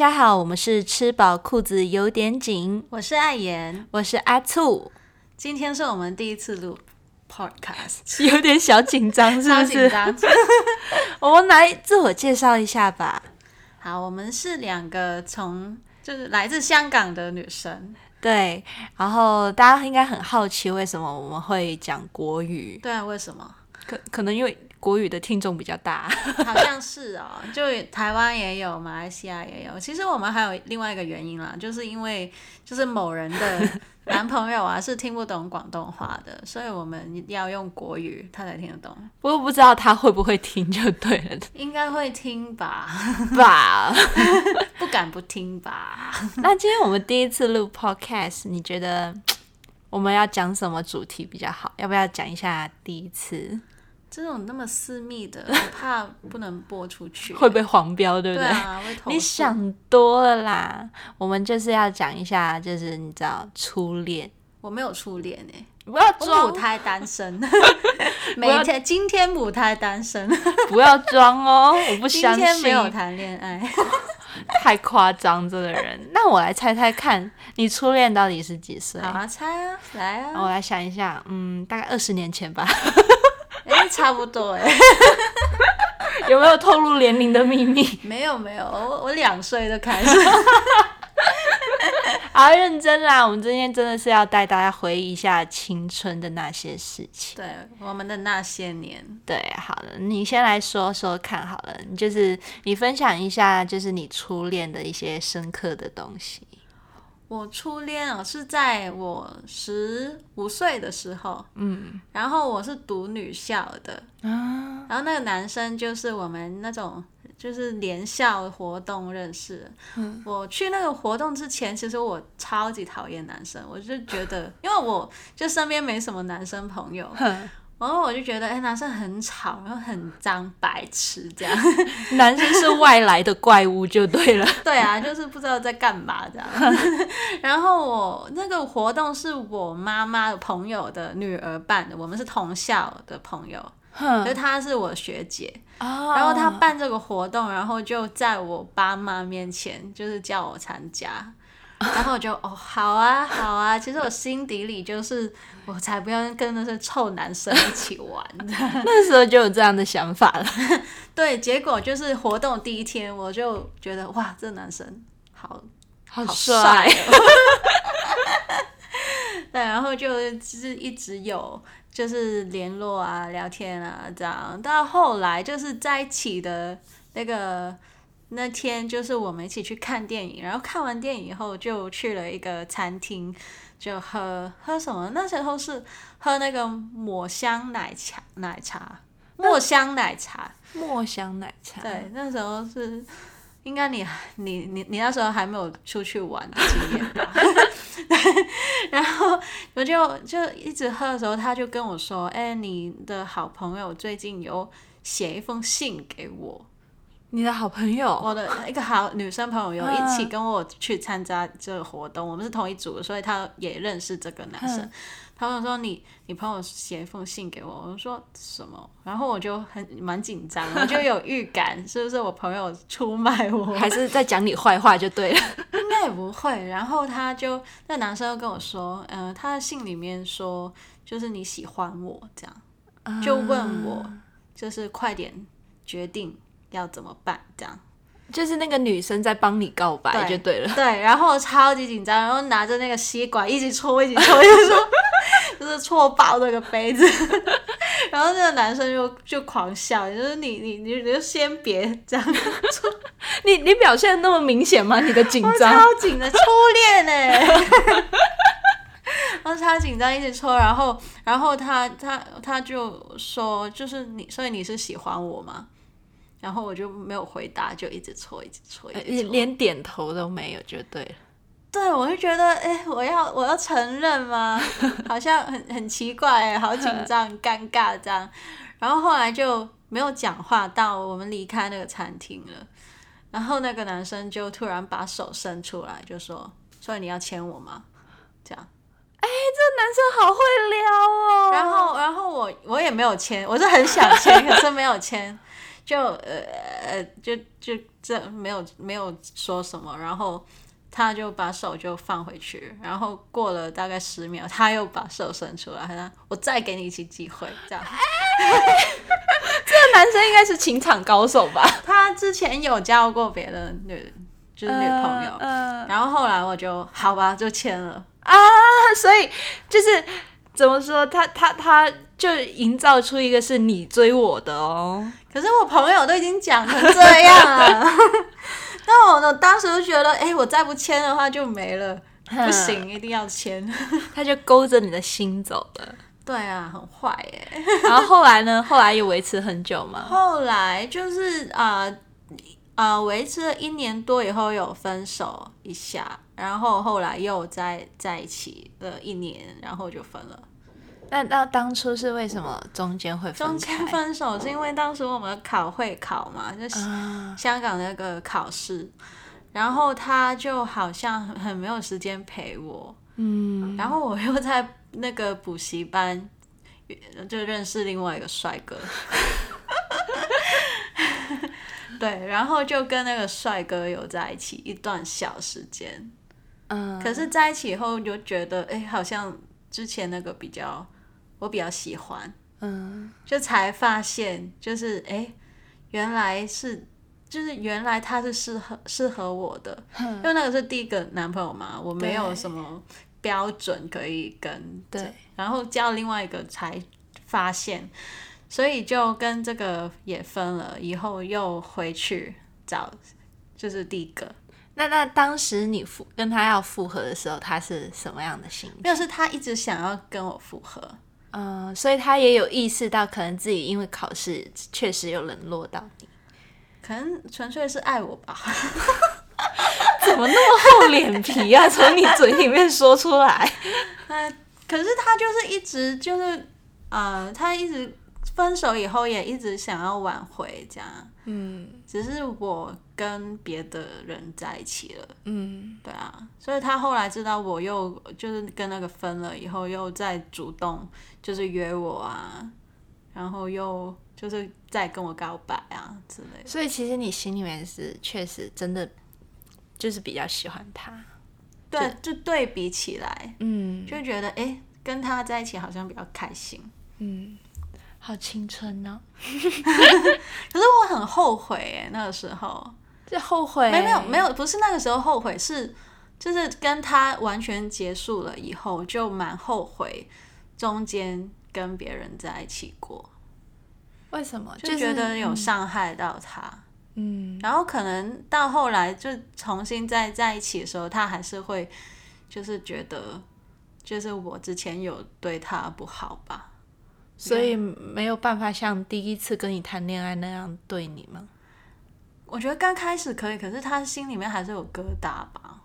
家好，我们是吃饱裤子有点紧，我是艾妍，我是阿醋，今天是我们第一次录 podcast，有点小紧张，是不是？我们来自我介绍一下吧。好，我们是两个从就是来自香港的女生，对。然后大家应该很好奇，为什么我们会讲国语？对啊，为什么？可可能因为。国语的听众比较大，好像是哦，就台湾也有，马来西亚也有。其实我们还有另外一个原因啦，就是因为就是某人的男朋友啊是听不懂广东话的，所以我们要用国语他才听得懂。不过不知道他会不会听就对了，应该会听吧？吧，不敢不听吧？那今天我们第一次录 podcast，你觉得我们要讲什么主题比较好？要不要讲一下第一次？这种那么私密的，我怕不能播出去，会被黄标，对不对？对啊，你想多了啦。我们就是要讲一下，就是你知道初恋，我没有初恋哎，不要装母胎单身，每天今天母胎单身，不要装哦，我不相信，今天没有谈恋爱，太夸张这个人。那我来猜猜看，你初恋到底是几岁？好啊，猜啊，来啊，我来想一下，嗯，大概二十年前吧。哎，差不多哎，有没有透露年龄的秘密？没有没有，我我两岁就开始。好认真啦！我们今天真的是要带大家回忆一下青春的那些事情。对，我们的那些年。对，好了，你先来说说看好了，就是你分享一下，就是你初恋的一些深刻的东西。我初恋啊是在我十五岁的时候，嗯，然后我是读女校的。啊，然后那个男生就是我们那种就是联校活动认识。嗯，我去那个活动之前，其实我超级讨厌男生，我就觉得，因为我就身边没什么男生朋友。然后我就觉得，哎，男生很吵，然后很脏，白痴这样。男生是外来的怪物就对了。对啊，就是不知道在干嘛这样。然后我那个活动是我妈妈的朋友的女儿办的，我们是同校的朋友，所以她是我学姐。然后她办这个活动，然后就在我爸妈面前，就是叫我参加。然后我就哦，好啊，好啊。其实我心底里就是，我才不要跟那些臭男生一起玩。那时候就有这样的想法了。对，结果就是活动第一天，我就觉得哇，这男生好好帅。对，然后就就是一直有就是联络啊、聊天啊这样。到后来就是在一起的那个。那天就是我们一起去看电影，然后看完电影以后就去了一个餐厅，就喝喝什么？那时候是喝那个抹香奶茶，奶茶，墨香奶茶，墨香奶茶。对，那时候是应该你你你你那时候还没有出去玩的经验吧？然后我就就一直喝的时候，他就跟我说：“哎，你的好朋友最近有写一封信给我。”你的好朋友，我的一个好女生朋友有一起跟我去参加这个活动，我们是同一组，所以她也认识这个男生。他们说你你朋友写一封信给我，我说什么？然后我就很蛮紧张，我就有预感，是不是我朋友出卖我，还是在讲你坏话就对了？应该也不会。然后他就那男生又跟我说，嗯，他的信里面说就是你喜欢我这样，就问我就是快点决定。要怎么办？这样就是那个女生在帮你告白就对了。对，然后超级紧张，然后拿着那个吸管一直戳，一直搓，就说 就是戳爆那个杯子。然后那个男生就就狂笑，就是你你你你就先别这样戳，你你表现那么明显吗？你的紧张超紧的初恋哎，然后超紧张一直戳，然后然后他他他就说就是你，所以你是喜欢我吗？然后我就没有回答，就一直搓，一直搓，连点头都没有，就对了。对，我就觉得，哎，我要我要承认吗？好像很很奇怪，好紧张、尴尬这样。然后后来就没有讲话，到我们离开那个餐厅了。然后那个男生就突然把手伸出来，就说：“所以你要牵我吗？”这样。哎，这男生好会撩哦。然后，然后我我也没有牵，我是很想牵，可是没有牵。就呃呃就就这没有没有说什么，然后他就把手就放回去，然后过了大概十秒，他又把手伸出来，他说我再给你一次机会，这样。这个男生应该是情场高手吧？他之前有交过别的女就是女朋友，嗯然后后来我就好吧就签了。啊，所以就是怎么说，他他他就营造出一个是你追我的哦。可是我朋友都已经讲成这样了，那我呢当时就觉得，哎、我再不签的话就没了，不行，一定要签。他就勾着你的心走了。对啊，很坏耶。然后后来呢？后来有维持很久吗？后来就是啊啊、呃维持了一年多以后有分手一下，然后后来又在在一起了一年，然后就分了。那那当初是为什么中间会分中？间分手是因为当时我们考会考嘛，就是啊，香港那个考试，然后他就好像很很没有时间陪我，嗯，然后我又在那个补习班就认识另外一个帅哥，对，然后就跟那个帅哥有在一起一段小时间，嗯，可是在一起以后就觉得，哎，好像之前那个比较我比较喜欢，嗯。就才发现，就是哎，诶原来是，就是原来他是适合适合我的，因为那个是第一个男朋友嘛，我没有什么标准可以跟，对，然后交另外一个才发现，所以就跟这个也分了，以后又回去找，就是第一个，那那当时你复跟他要复合的时候，他是什么样的心情？没有是他一直想要跟我复合，嗯，所以他也有意识到，可能自己因为考试确实有冷落到你，可能纯粹是爱我吧。怎么那么厚脸皮啊？从你嘴里面说出来，那 可是他就是一直就是呃，他一直分手以后也一直想要挽回这样，嗯。只是我跟别的人在一起了，嗯，对啊，所以他后来知道我又就是跟那个分了以后，又再主动就是约我啊，然后又就是再跟我告白啊之类的。所以其实你心里面是确实真的就是比较喜欢他，对，就对比起来，嗯。就觉得哎、诶跟他在一起好像比较开心。嗯，好青春哦，可是我很后悔哎，那个时候。就后悔没没有没有，不是那个时候后悔，是就是跟他完全结束了以后，就蛮后悔中间跟别人在一起过，为什么？就觉得有伤害到他。嗯然后可能到后来就重新再在一起的时候，他还是会就是觉得，就是我之前有对他不好吧。所以没有办法像第一次跟你谈恋爱那样对你吗？我觉得刚开始可以，可是他心里面还是有疙瘩吧。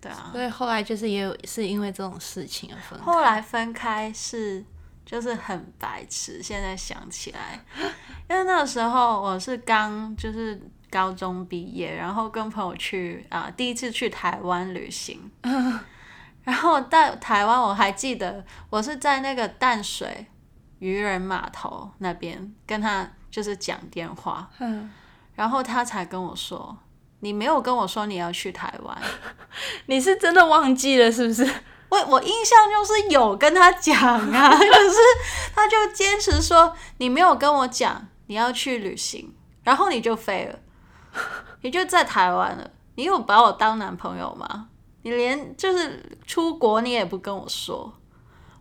对啊，所以后来就是也有是因为这种事情而分开。后来分开是就是很白痴，现在想起来，因为那个时候我是刚就是高中毕业，然后跟朋友去啊、第一次去台湾旅行，然后到台湾我还记得我是在那个淡水渔人码头那边跟他就是讲电话，嗯，然后他才跟我说。你没有跟我说你要去台湾，你是真的忘记了是不是？我我印象就是有跟他讲啊，可是他就坚持说你没有跟我讲你要去旅行，然后你就飞了，你就在台湾了，你有把我当男朋友吗？你连就是出国你也不跟我说。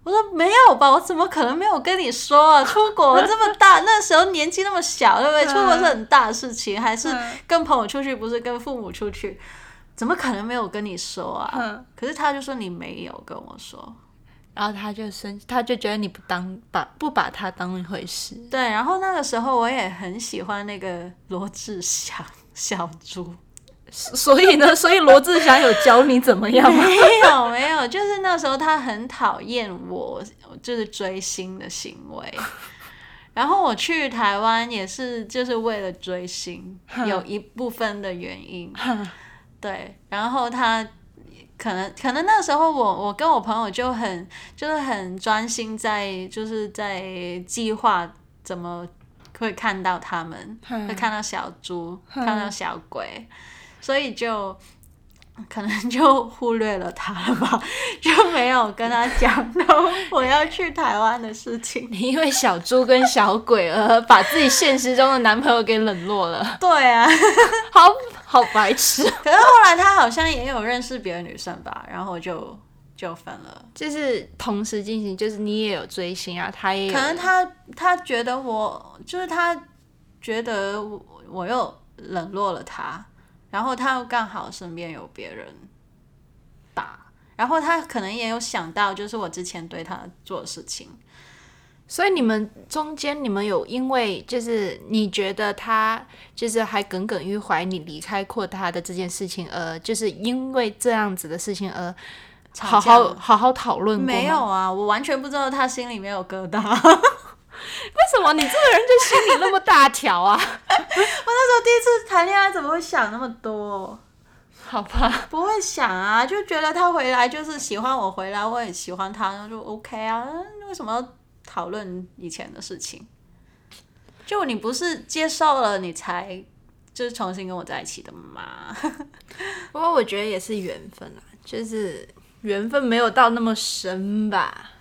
我说没有吧，我怎么可能没有跟你说啊？出国这么大，那时候年纪那么小，对不对？出国是很大的事情，还是跟朋友出去，不是跟父母出去，怎么可能没有跟你说啊？嗯可是他就说你没有跟我说，然后他就生，他就觉得你不当把不把他当一回事。对。然后那个时候我也很喜欢那个罗志祥小猪，所以呢，所以罗志祥有教你怎么样吗？没有没有，就是那时候他很讨厌我，就是追星的行为。然后我去台湾也是就是为了追星，有一部分的原因。对，然后他可能可能那时候我我跟我朋友就很就是很专心在就是在计划怎么会看到他们，会看到小猪，看到小鬼，所以就可能就忽略了他了吧，就没有跟他讲到 我要去台湾的事情。你因为小猪跟小鬼而把自己现实中的男朋友给冷落了，对啊，好好白痴。可是后来他好像也有认识别的女生吧，然后就就分了。就是同时进行，就是你也有追星啊，他也可能他他觉得我就是他觉得我我又冷落了他，然后他又刚好身边有别人打，然后他可能也有想到就是我之前对他做的事情，所以你们中间，你们有因为就是你觉得他就是还耿耿于怀你离开过他的这件事情，而就是因为这样子的事情而好好好好讨论过没有？啊，我完全不知道他心里没有疙瘩。为什么你这个人就心里那么大条啊？我那时候第一次谈恋爱，怎么会想那么多？好吧，不会想啊，就觉得他回来就是喜欢我回来，我也喜欢他，那就 OK 啊。那为什么要讨论以前的事情？就你不是接受了，你才就是重新跟我在一起的吗？不过我觉得也是缘分啊，就是缘分没有到那么深吧。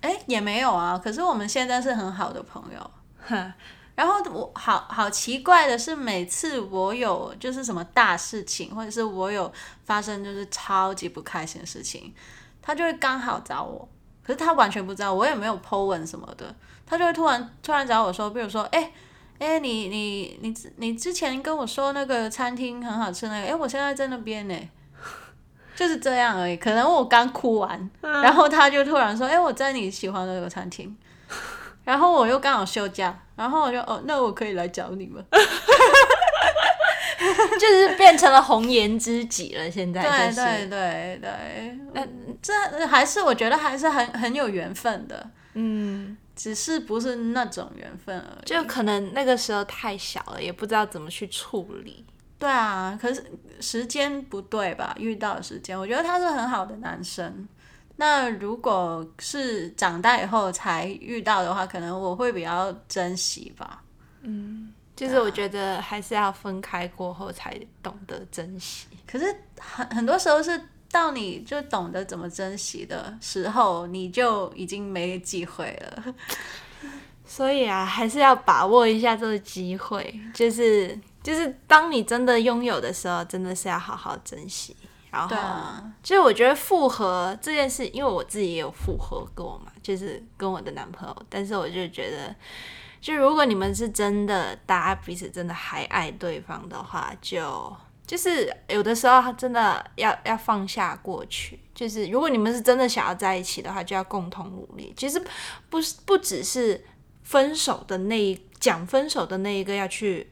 哎、也没有啊。可是我们现在是很好的朋友。哼，然后我好好奇怪的是，每次我有就是什么大事情，或者是我有发生就是超级不开心的事情，他就会刚好找我。可是他完全不知道，我也没有 po 文什么的，他就会突然突然找我说，比如说，哎、哎、你你你你之前跟我说那个餐厅很好吃那个，哎、我现在在那边呢，就是这样而已。可能我刚哭完，然后他就突然说，哎、我在你喜欢的那个餐厅，然后我又刚好休假，然后我就哦，那我可以来找你们。就是变成了红颜知己了。现在对就是对对对，那这还是我觉得还是很很有缘分的，嗯，只是不是那种缘分而已。就可能那个时候太小了，也不知道怎么去处理。对啊，可是时间不对吧？遇到的时间，我觉得他是很好的男生。那如果是长大以后才遇到的话，可能我会比较珍惜吧。嗯就是我觉得还是要分开过后才懂得珍惜。可是很很多时候是到你就懂得怎么珍惜的时候，你就已经没机会了。所以啊，还是要把握一下这个机会，就是就是当你真的拥有的时候，真的是要好好珍惜。然后，对啊，就是我觉得复合这件事，因为我自己也有复合过嘛，就是跟我的男朋友，但是我就觉得，就如果你们是真的，大家彼此真的还爱对方的话，就就是有的时候真的要要放下过去。就是如果你们是真的想要在一起的话，就要共同努力。其实不是不只是分手的那一讲分手的那一个要去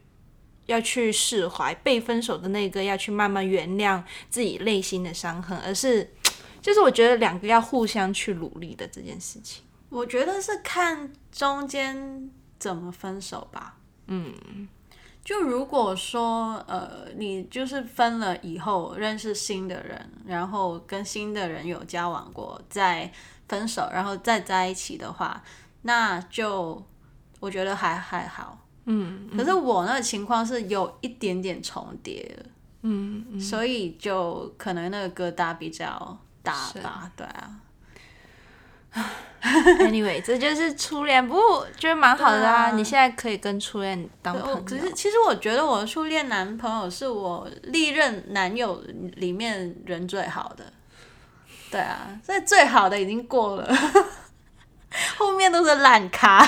要去释怀，被分手的那个要去慢慢原谅自己内心的伤痕，而是就是我觉得两个要互相去努力的这件事情。我觉得是看中间怎么分手吧。嗯，就如果说呃，你就是分了以后认识新的人，然后跟新的人有交往过，再分手，然后再在一起的话，那就我觉得还还好。嗯，可是我那个情况是有一点点重叠的，嗯，所以就可能那个疙瘩比较大吧，对啊。Anyway，这就是初恋，不过我觉得蛮好的啊。啊你现在可以跟初恋当朋友，我可是其实我觉得我的初恋男朋友是我历任男友里面人最好的。对啊，所以最好的已经过了，后面都是烂咖。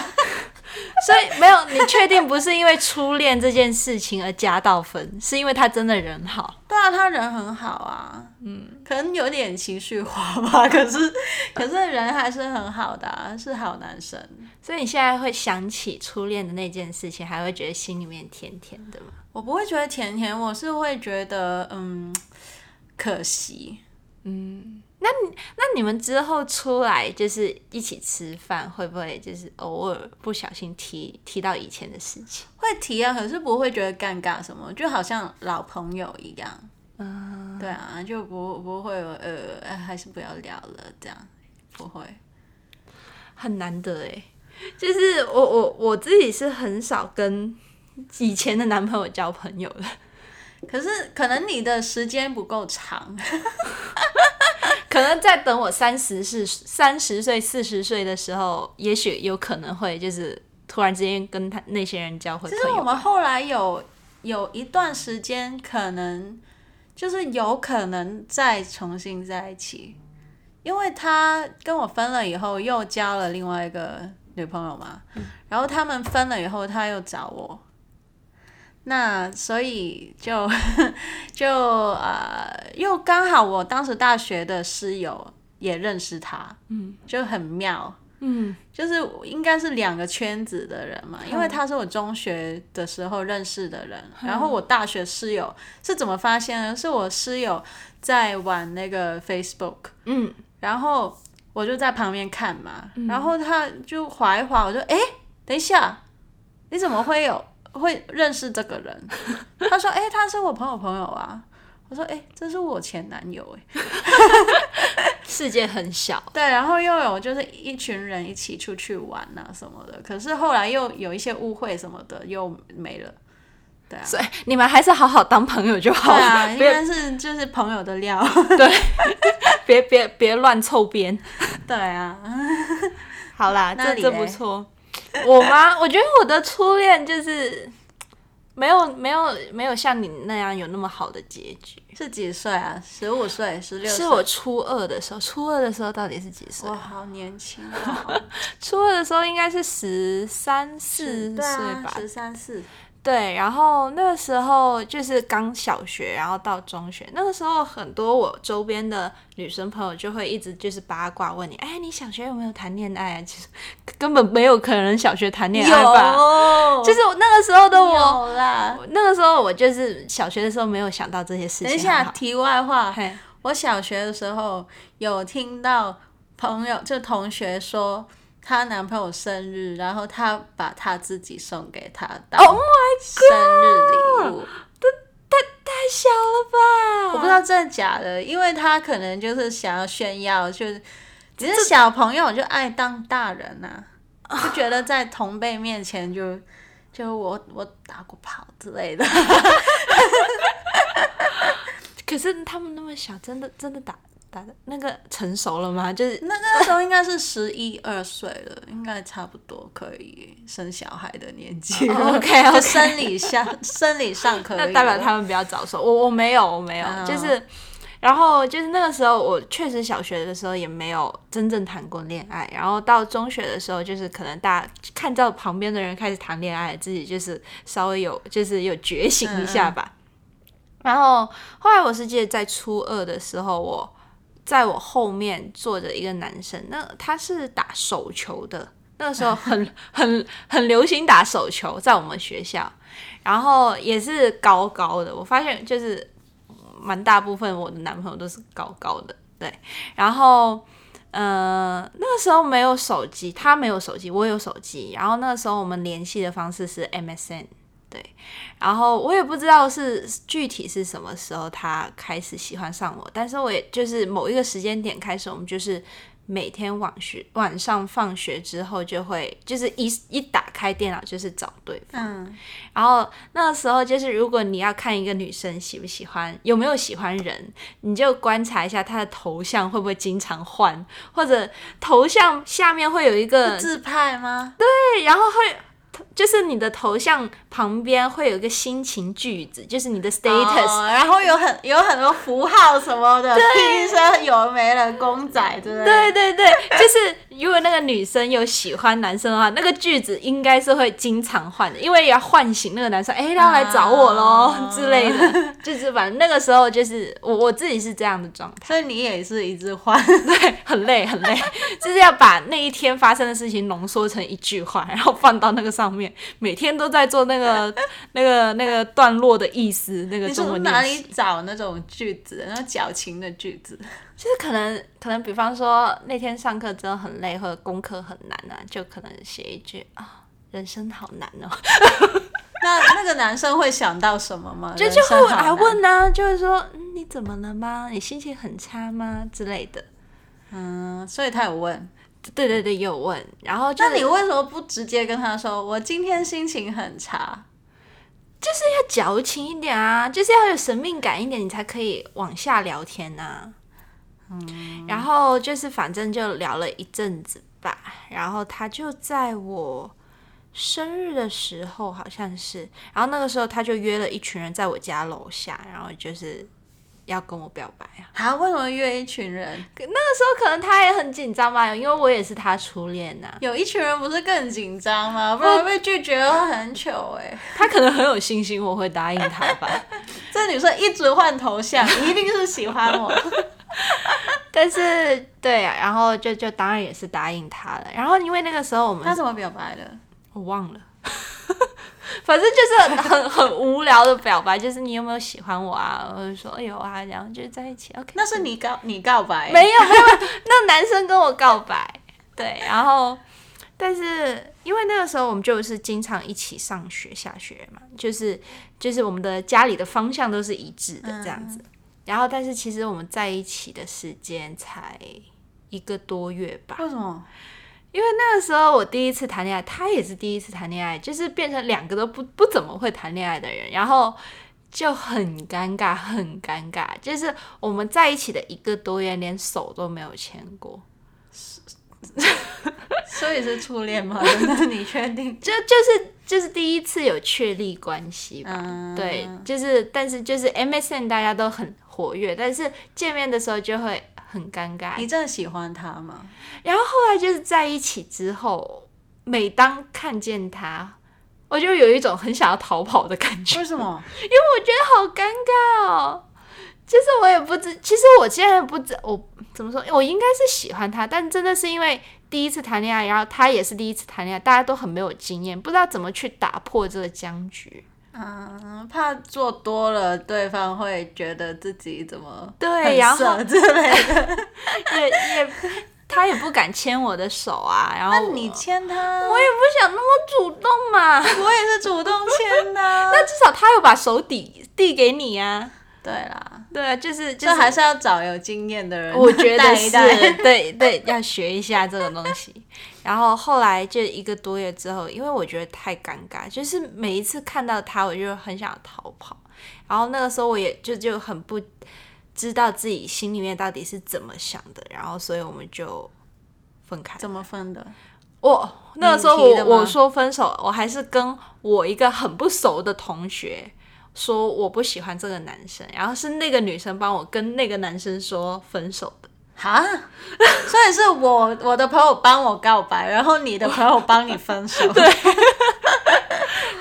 所以没有你确定不是因为初恋这件事情而加到分，是因为他真的人好。对啊，他人很好啊，嗯，可能有点情绪化吧，可是可是人还是很好的、啊，是好男生。所以你现在会想起初恋的那件事情，还会觉得心里面甜甜的吗？我不会觉得甜甜，我是会觉得嗯可惜。那那你们之后出来就是一起吃饭，会不会就是偶尔不小心提提到以前的事情？会提啊，可是不会觉得尴尬什么，就好像老朋友一样。嗯，对啊，就不不会呃，哎还是不要聊了这样，不会。很难得哎，就是我我我自己是很少跟以前的男朋友交朋友的，可是可能你的时间不够长，可能在等我三十四三十岁四十岁的时候，也许有可能会就是突然之间跟他那些人交回其实我。们后来有有一段时间，可能就是有可能再重新在一起，因为他跟我分了以后，又交了另外一个女朋友嘛，然后他们分了以后，他又找我，那所以就 就呃，又刚好我当时大学的室友也认识他，嗯，就很妙。嗯，就是应该是两个圈子的人嘛，因为他是我中学的时候认识的人，然后我大学室友是怎么发现呢？是我室友在玩那个 Facebook，嗯，然后我就在旁边看嘛，然后他就划一划，我就哎、诶等一下，你怎么会有会认识这个人？他说哎、诶他是我朋友朋友啊。我说哎、诶这是我前男友哎、世界很小，对，然后又有就是一群人一起出去玩啊什么的，可是后来又有一些误会什么的又没了。对啊，所以你们还是好好当朋友就好了，对啊，应别该是就是朋友的料。对别别别乱凑边。对啊，好啦，那这这不错。我吗？我觉得我的初恋就是没有没有没有像你那样有那么好的结局。是几岁啊？十五岁、十六岁？是我初二的时候，初二的时候到底是几岁我？好年轻啊，初二的时候应该是十三四岁啊，吧。十三四。对，然后那个时候就是刚小学，然后到中学，那个时候很多我周边的女生朋友就会一直就是八卦问你，哎，你小学有没有谈恋爱啊？其实根本没有可能小学谈恋爱吧？就是我那个时候的我。那个时候我就是小学的时候没有想到这些事情。等一下，题外话，嘿我小学的时候有听到朋友就同学说。她男朋友生日，然后她把她自己送给他当 Oh my 生日礼物。太太小了吧？我不知道真的假的，因为他可能就是想要炫耀，就是只是小朋友就爱当大人呐、就觉得在同辈面前就 就我我打过炮之类的。可是他们那么小，真的真的打那个成熟了吗？就是那那时候应该是十一二岁了，应该差不多可以生小孩的年纪了。哦 OK，OK 就生理上生理上可以，那代表他们比较早熟。我我没有，我没有，哦就是。然后就是那个时候，我确实小学的时候也没有真正谈过恋爱。然后到中学的时候，就是可能大家看到旁边的人开始谈恋爱，自己就是稍微有就是有觉醒一下吧。然后后来我是记得在初二的时候，我在我后面坐着一个男生，那他是打手球的，那个时候很 很很流行打手球，在我们学校，然后也是高高的。我发现就是蛮大部分我的男朋友都是高高的，对，然后。呃，那个时候没有手机，他没有手机，我有手机。然后那个时候我们联系的方式是 MSN，对。然后我也不知道是具体是什么时候他开始喜欢上我，但是我也就是某一个时间点开始，我们就是每天晚学晚上放学之后就会就是一一打开电脑就是找对方。嗯，然后那个时候就是，如果你要看一个女生喜不喜欢，有没有喜欢人，你就观察一下她的头像会不会经常换，或者头像下面会有一个自拍吗？对，然后会就是你的头像旁边会有一个心情句子，就是你的 status，、哦然后有很有很多符号什么的，听说有没了公仔对不对。对对对，就是如果那个女生有喜欢男生的话，那个句子应该是会经常换的，因为要唤醒那个男生，哎，他要来找我喽、啊 之类的。就是反正那个时候就是我我自己是这样的状态，所以你也是一直换。对，很累很累，就是要把那一天发生的事情浓缩成一句话，然后放到那个上面，每天都在做那个 那个那个段落的意思，那个你中从哪里。找那种句子，那种矫情的句子？就是可能可能，比方说那天上课真的很累，或者功课很难啊，就可能写一句啊，人生好难哦，那那个男生会想到什么吗？就就会来。问啊，就是说、嗯、你怎么了吗？你心情很差吗之类的。嗯，所以他有问。对对对，也有问。然后，那你为什么不直接跟他说，我今天心情很差？就是要矫情一点啊，就是要有神秘感一点，你才可以往下聊天呐。嗯，然后就是反正就聊了一阵子吧，然后他就在我生日的时候好像是，然后那个时候他就约了一群人在我家楼下，然后就是要跟我表白啊。啊？为什么约一群人？那个时候可能他也很紧张吧，因为我也是他初恋呐。有一群人不是更紧张吗？不然被拒绝会很糗哎。他可能很有信心我会答应他吧。这女生一直换头像，一定是喜欢我。但是，对啊，然后就就当然也是答应他了。然后因为那个时候我们他怎么表白的？我忘了，反正就是很 很无聊的表白，就是你有没有喜欢我啊？我就说有啊，然后就在一起。OK，那是你告你告白？没有没有，那男生跟我告白。对，然后但是因为那个时候我们就是经常一起上学下学嘛，就是就是我们的家里的方向都是一致的这样子。然后，但是其实我们在一起的时间才一个多月吧？为什么？因为那个时候我第一次谈恋爱，他也是第一次谈恋爱，就是变成两个都不不怎么会谈恋爱的人，然后就很尴尬，很尴尬。就是我们在一起的一个多月，连手都没有牵过，所以是初恋吗？那你确定？就就是就是第一次有确立关系吧？对，就是但是就是 MSN 大家都很。活跃，但是见面的时候就会很尴尬。你真的喜欢他吗？然后后来就是在一起之后，每当看见他，我就有一种很想要逃跑的感觉。为什么？因为我觉得好尴尬哦。其实我也不知，其实我现在不知我怎么说，我应该是喜欢他，但真的是因为第一次谈恋爱，然后他也是第一次谈恋爱，大家都很没有经验，不知道怎么去打破这个僵局。嗯，怕做多了，对方会觉得自己怎么对，然后之类的，也也他也不敢牵我的手啊。然后你牵他，我也不想那么主动嘛。我也是主动牵的，那至少他有把手递递给你啊。对啦，对啊，就是就还是要找有经验的人，我觉得是，对对，要学一下这个东西。然后后来就一个多月之后，因为我觉得太尴尬，就是每一次看到他，我就很想逃跑。然后那个时候我也就就很不知道自己心里面到底是怎么想的，然后所以我们就分开。怎么分的？我那个时候我我说分手，我还是跟我一个很不熟的同学。说我不喜欢这个男生，然后是那个女生帮我跟那个男生说分手的，哈，所以是我我的朋友帮我告白，然后你的朋友帮你分手，对，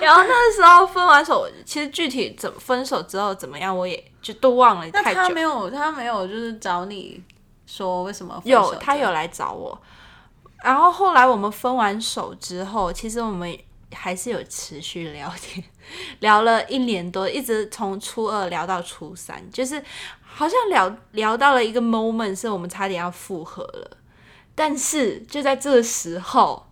然后那时候分完手，其实具体怎分手之后怎么样，我也就都忘了。那他没有，他没有就是找你说为什么？有，他有来找我，然后后来我们分完手之后，其实我们。还是有持续聊天，聊了一年多，一直从初二聊到初三，就是好像聊聊到了一个 moment，是我们差点要复合了。但是就在这个时候，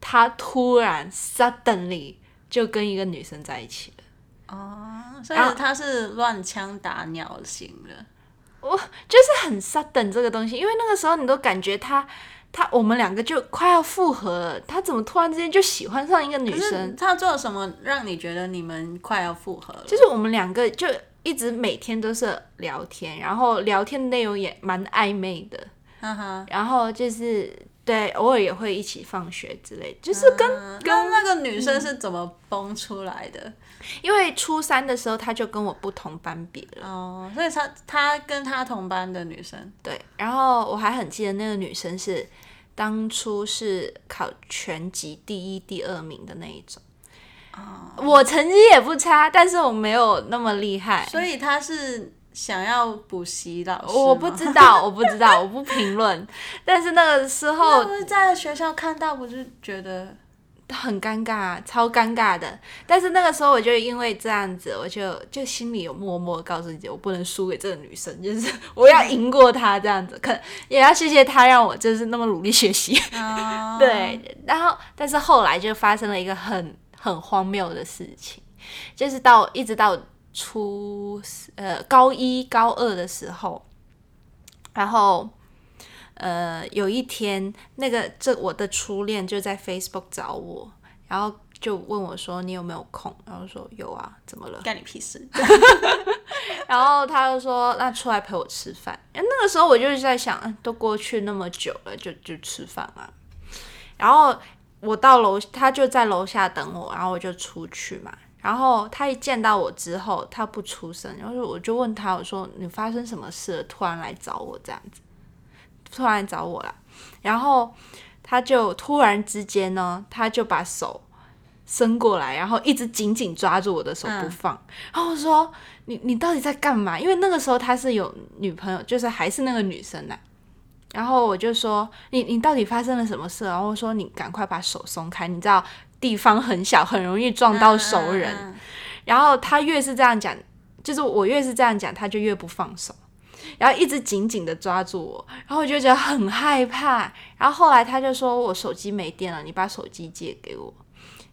他突然 suddenly 就跟一个女生在一起了。哦，所以他是乱枪打鸟型的。我就是很 sudden 这个东西，因为那个时候你都感觉他。他我们两个就快要复合了，他怎么突然之间就喜欢上一个女生？他做了什么让你觉得你们快要复合了？就是我们两个就一直每天都是聊天，然后聊天内容也蛮暧昧的，然后就是对偶尔也会一起放学之类，就是跟跟那个女生是怎么崩出来的？因为初三的时候她就跟我不同班别了。哦，所以她她跟她同班的女生？对，然后我还很记得那个女生是当初是考全级第一、第二名的那一种。哦，我成绩也不差，但是我没有那么厉害，所以她是想要补习老师，我不知道，我不知道，我不评论，但是那个时候在学校看到，不是觉得。很尴尬，超尴尬的。但是那个时候，我就因为这样子，我就就心里有默默告诉自己，我不能输给这个女生，就是我要赢过她这样子。可也要谢谢她，让我就是那么努力学习。对，然后但是后来就发生了一个很很荒谬的事情，就是到一直到初呃高一高二的时候，然后。呃，有一天那个这我的初恋就在 Facebook 找我，然后就问我说你有没有空，然后说有啊，怎么了？干你屁事！然后他就说那出来陪我吃饭。那个时候我就是在想，都过去那么久了，就就吃饭嘛。然后我到楼，他就在楼下等我，然后我就出去嘛。然后他一见到我之后，他不出声，然后我就问他，我说你发生什么事了？突然来找我这样子，突然找我了。然后他就突然之间呢，他就把手伸过来，然后一直紧紧抓住我的手不放。然后我说你你到底在干嘛？因为那个时候他是有女朋友，就是还是那个女生呢。然后我就说你你到底发生了什么事？然后我说你赶快把手松开，你知道。地方很小，很容易撞到熟人。然后他越是这样讲，就是我越是这样讲，他就越不放手，然后一直紧紧的抓住我。然后我就觉得很害怕。然后后来他就说我手机没电了，你把手机借给我。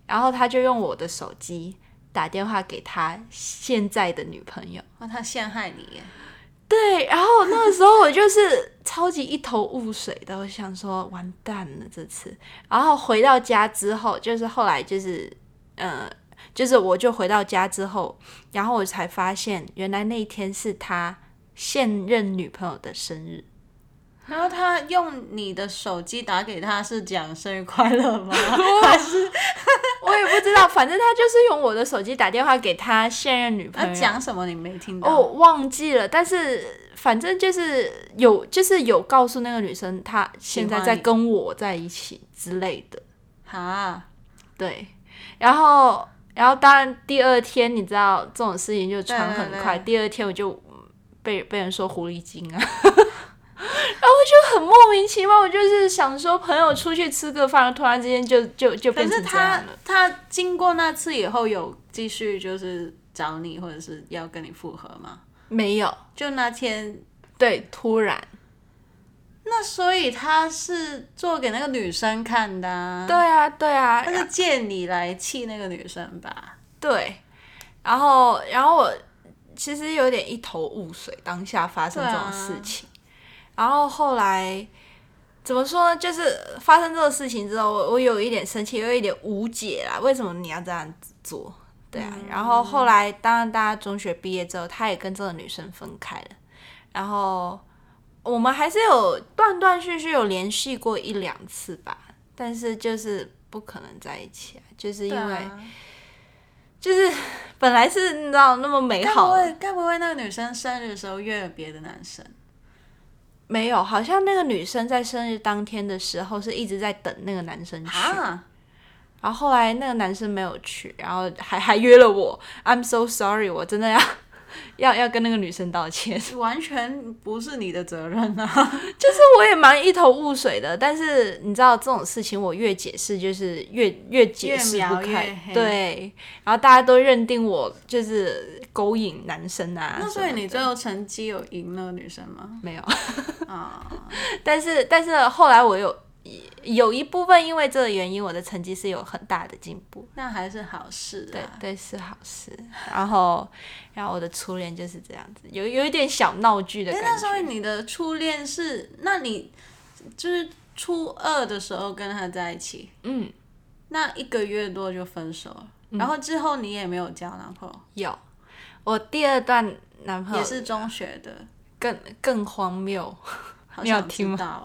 然后他就用我的手机打电话给他现在的女朋友。那他陷害你？对，然后那个时候我就是超级一头雾水的，我想说完蛋了这次。然后回到家之后，就是后来就是，呃，就是我就回到家之后，然后我才发现原来那一天是他现任女朋友的生日。然后他用你的手机打给他，是讲生日快乐吗？还是 我也不知道，反正他就是用我的手机打电话给他现任女朋友。讲什么你没听到？哦，忘记了。但是反正就是有，就是有告诉那个女生，她现在在跟我在一起之类的。哈，对。然后，然后当然第二天，你知道这种事情就传很快。第二天我就被被人说狐狸精啊。然后就很莫名其妙，我就是想说朋友出去吃个饭，突然之间就就就变成这样了。他经过那次以后，有继续就是找你，或者是要跟你复合吗？没有，就那天对突然。那所以他是做给那个女生看的。对啊，对啊，他是借你来气那个女生吧？对。然后，然后我其实有点一头雾水，当下发生这种事情。然后后来怎么说呢？就是发生这个事情之后，我我有一点生气，有一点无解啦。为什么你要这样子做？对啊。然后后来，当然大家中学毕业之后，他也跟这个女生分开了。然后我们还是有断断续续有联系过一两次吧，但是就是不可能在一起啊，就是因为就是本来是你知道那么美好，该不会该不会那个女生生日的时候约了别的男生？没有，好像那个女生在生日当天的时候是一直在等那个男生去，然后后来那个男生没有去，然后还 还约了我。I'm so sorry，我真的要。要要跟那个女生道歉，完全不是你的责任啊！就是我也蛮一头雾水的，但是你知道这种事情，我越解释就是越越解释不开，对，然后大家都认定我就是勾引男生啊。那所以你最后成绩有赢那个女生吗？没有啊，但是但是后来我有。有一部分因为这个原因，我的成绩是有很大的进步，那还是好事。对对，是好事。然后，然后我的初恋就是这样子，有有一点小闹剧的感觉。那所以你的初恋是，那你就是初二的时候跟他在一起，嗯，那一个月多就分手了，然后之后你也没有交男朋友？有，我第二段男朋友也是中学的，更更荒谬。你要听吗？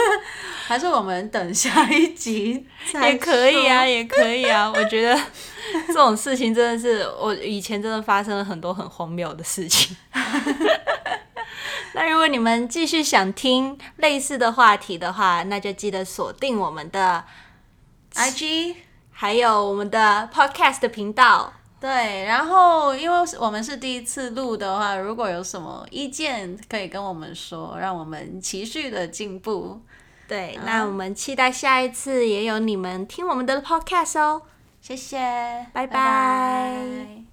还是我们等下一集 也可以啊，也可以啊。我觉得这种事情真的是我以前真的发生了很多很荒谬的事情。那如果你们继续想听类似的话题的话，那就记得锁定我们的 IG，还有我们的 Podcast 频道。对，然后因为我们是第一次录的话，如果有什么意见可以跟我们说，让我们持续的进步。对，那我们期待下一次也有你们听我们的 podcast 哦。谢谢，拜拜。